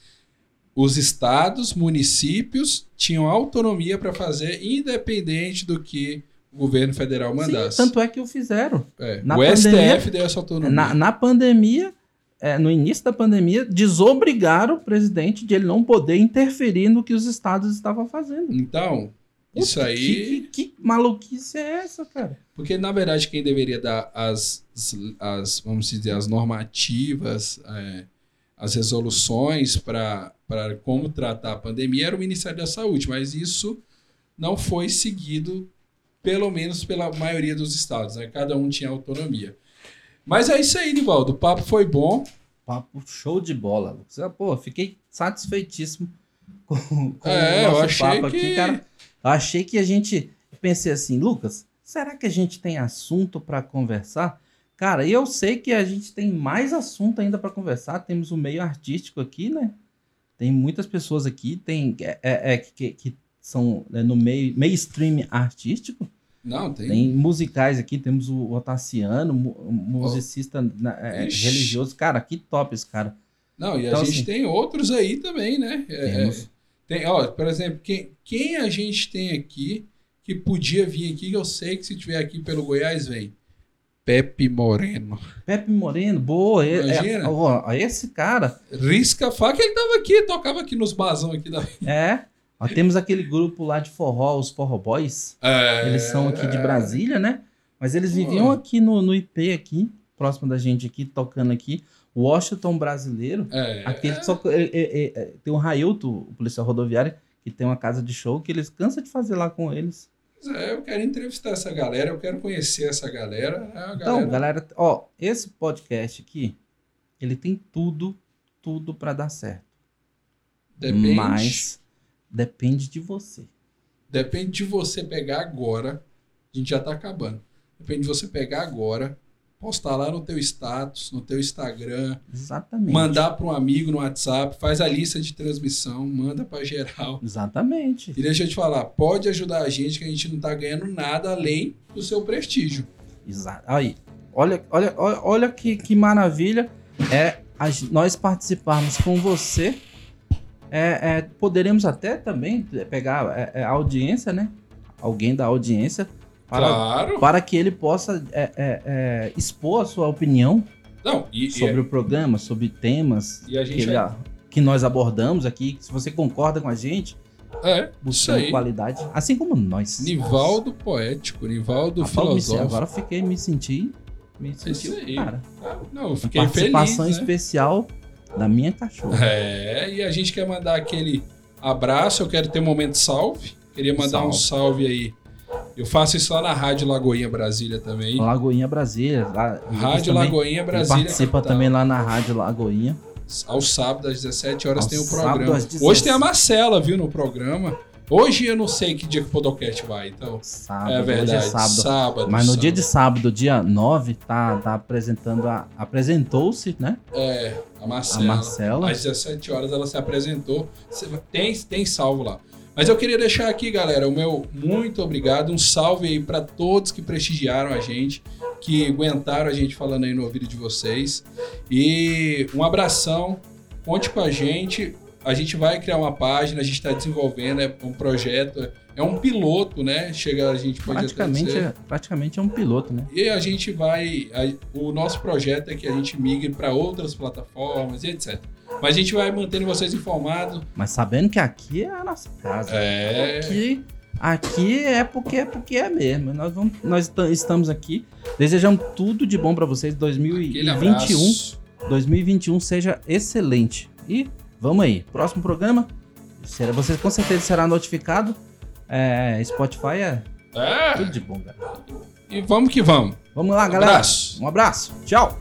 os estados, municípios tinham autonomia para fazer, independente do que o governo federal Sim, mandasse. tanto é que o fizeram. É, na o pandemia- STF deu essa autonomia. Na, na pandemia, é, no início da pandemia, desobrigaram o presidente de ele não poder interferir no que os estados estavam fazendo. Então, isso aí. Que, que- que maluquice é essa, cara? Porque, na verdade, quem deveria dar as, as vamos dizer, as normativas, é, as resoluções para como tratar a pandemia era o Ministério da Saúde, mas isso não foi seguido, pelo menos pela maioria dos estados, né? Cada um tinha autonomia. Mas é isso aí, Nivaldo. O papo foi bom. Papo show de bola, Lucas. Ah, Pô, fiquei satisfeitíssimo com, com É, o eu nosso achei papo que- aqui, cara. Eu achei que a gente. Pensei assim, Lucas, será que a gente tem assunto para conversar? Cara, eu sei que a gente tem mais assunto ainda para conversar. Temos o meio artístico aqui, né? Tem muitas pessoas aqui tem, é, é, é, que, que são né, no meio mainstream artístico. Não, tem. Tem musicais aqui, temos o Otaciano, mu- musicista na- é, Ixi. religioso. Cara, que top esse cara. Não, e a Então, gente assim, tem outros aí também, né? É, Temos. É, Tem, ó, por exemplo, quem, quem a gente tem aqui que podia vir aqui, que eu sei que se tiver aqui pelo Goiás, vem. Pepe Moreno. Pepe Moreno, boa. é- Imagina. É, ó, esse cara. Risca a faca, ele tava aqui, tocava aqui nos basão aqui da. [LAUGHS] É. Ó, temos aquele grupo lá de forró, os Forró Boys. É, Eles são aqui de Brasília, né? Mas eles viviam aqui no, no IP, aqui, próximo da gente aqui, tocando aqui. Washington brasileiro. É, Aquele que só. é, é, é, tem o Railton, o policial rodoviário, que tem uma casa de show que eles cansam de fazer lá com eles. Pois é, eu quero entrevistar essa galera, eu quero conhecer essa galera. É Então, galera- galera, ó, esse podcast aqui, ele tem tudo, tudo pra dar certo. depende, Mas depende de você. depende de você pegar agora. A gente já tá acabando. Depende de você pegar agora, postar lá no teu status, no teu Instagram, Exatamente. mandar para um amigo no WhatsApp, faz a lista de transmissão, manda para geral. Exatamente. E deixa eu te falar, pode ajudar a gente que a gente não tá ganhando nada além do seu prestígio. Exato. Aí, olha, olha, olha, olha que, que maravilha é a nós participarmos com você. É, é, poderemos até também pegar é, é, a audiência, né? Alguém da audiência para, Claro. para que ele possa é, é, é, expor a sua opinião Não, e, e- sobre o programa, sobre temas e que, ele- que nós abordamos aqui. Se você concorda com a gente, é, buscando qualidade, assim como nós. Nivaldo poético, Nivaldo me- filosófico. agora eu fiquei me senti, me senti aí. cara. Não, eu fiquei feliz, participação né? especial da minha cachorra. É, e a gente quer mandar aquele abraço, eu quero ter um momento salve. Queria mandar um salve aí. Eu faço isso lá na Rádio Lagoinha Brasília também. Lagoinha Brasília. Lá, Lucas Rádio também- Lagoinha Brasília. participa capital. também lá na Rádio Lagoinha. Aos sábados, às 17 horas, Aos tem o programa. às 17. Hoje tem a Marcela, viu, no programa. Hoje eu não sei que dia que o Podocast vai, então. Sábado, é verdade. é sábado. sábado. Mas no sábado. dia de sábado, dia 9, tá, tá apresentando a. Apresentou-se, né? É, a A Marcela. Marcela. Às 17 horas ela se apresentou. Tem, tem salvo lá. Mas eu queria deixar aqui, galera, o meu muito obrigado. Um salve aí para todos que prestigiaram a gente, que aguentaram a gente falando aí no ouvido de vocês. E um abração. Conte com a gente. A gente vai criar uma página, a gente está desenvolvendo, é um projeto, é um piloto, né? Chega, a gente pode até Praticamente, dizer. é, praticamente é um piloto, né? E a gente vai. a- o nosso projeto é que a gente migre para outras plataformas e etc. Mas a gente vai mantendo vocês informados. Mas sabendo que aqui é a nossa casa. É. Aqui, aqui é porque é porque é mesmo. Nós, vamos, nós ta- estamos aqui. Desejamos tudo de bom para vocês. Aquele 2021, abraço. 2021 seja excelente. E vamos aí. Próximo programa. Você com certeza será notificado. É, Spotify é É. tudo de bom, galera. E vamos que vamos. Vamos lá, galera. Abraço. Um abraço. Tchau.